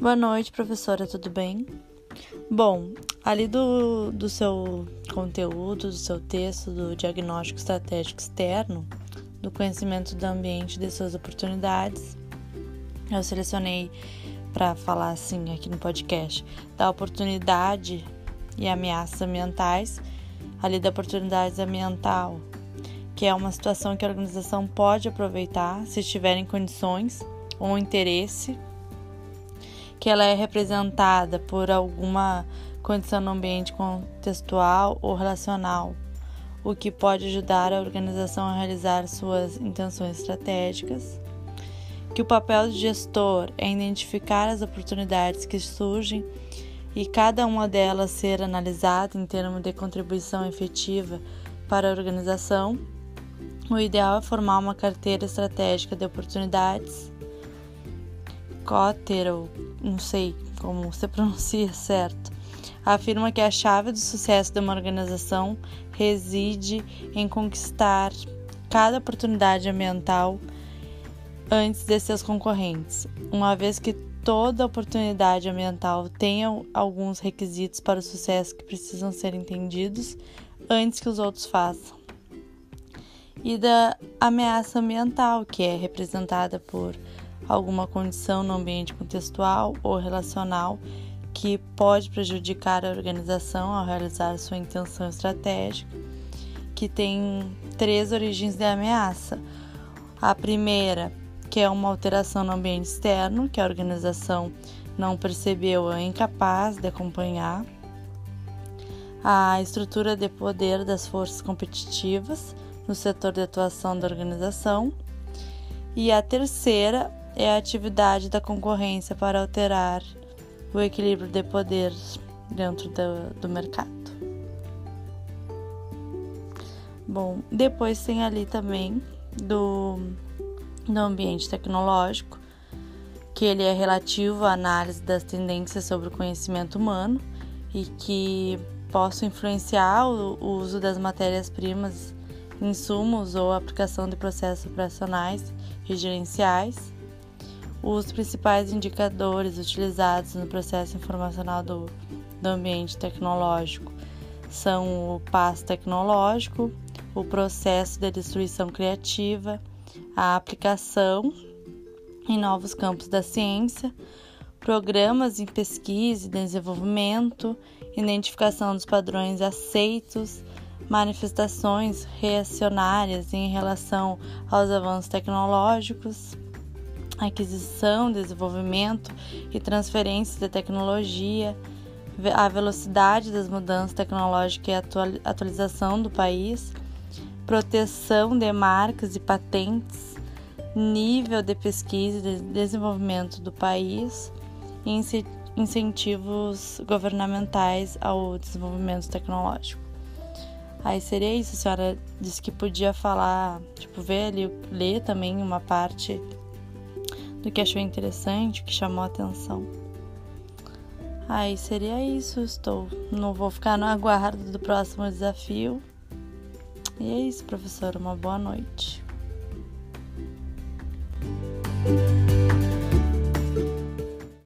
Boa noite, professora, tudo bem? Bom, ali do, do seu conteúdo, do seu texto, do diagnóstico estratégico externo, do conhecimento do ambiente e de suas oportunidades, eu selecionei para falar assim aqui no podcast da oportunidade e ameaças ambientais, ali da oportunidade ambiental, que é uma situação que a organização pode aproveitar se estiver em condições ou interesse, que ela é representada por alguma condição no ambiente contextual ou relacional, o que pode ajudar a organização a realizar suas intenções estratégicas que o papel de gestor é identificar as oportunidades que surgem e cada uma delas ser analisada em termos de contribuição efetiva para a organização. O ideal é formar uma carteira estratégica de oportunidades. Ou não sei como se pronuncia certo, afirma que a chave do sucesso de uma organização reside em conquistar cada oportunidade ambiental antes de seus concorrentes, uma vez que toda oportunidade ambiental tem alguns requisitos para o sucesso que precisam ser entendidos antes que os outros façam. E da ameaça ambiental, que é representada por alguma condição no ambiente contextual ou relacional que pode prejudicar a organização ao realizar sua intenção estratégica, que tem três origens de ameaça. A primeira que é uma alteração no ambiente externo que a organização não percebeu ou é incapaz de acompanhar, a estrutura de poder das forças competitivas no setor de atuação da organização, e a terceira é a atividade da concorrência para alterar o equilíbrio de poder dentro do, do mercado. Bom, depois tem ali também do no ambiente tecnológico, que ele é relativo à análise das tendências sobre o conhecimento humano e que possam influenciar o uso das matérias-primas, insumos ou aplicação de processos operacionais e gerenciais. Os principais indicadores utilizados no processo informacional do, do ambiente tecnológico são o passo tecnológico, o processo de destruição criativa, a aplicação em novos campos da ciência, programas em pesquisa e desenvolvimento, identificação dos padrões aceitos, manifestações reacionárias em relação aos avanços tecnológicos, aquisição, desenvolvimento e transferência de tecnologia, a velocidade das mudanças tecnológicas e atualização do país proteção de marcas e patentes, nível de pesquisa e de desenvolvimento do país e incentivos governamentais ao desenvolvimento tecnológico. Aí seria isso, a senhora disse que podia falar, tipo, ver ali, ler também uma parte do que achou interessante, que chamou atenção. Aí seria isso, estou. Não vou ficar no aguardo do próximo desafio. E é isso, professora. Uma boa noite.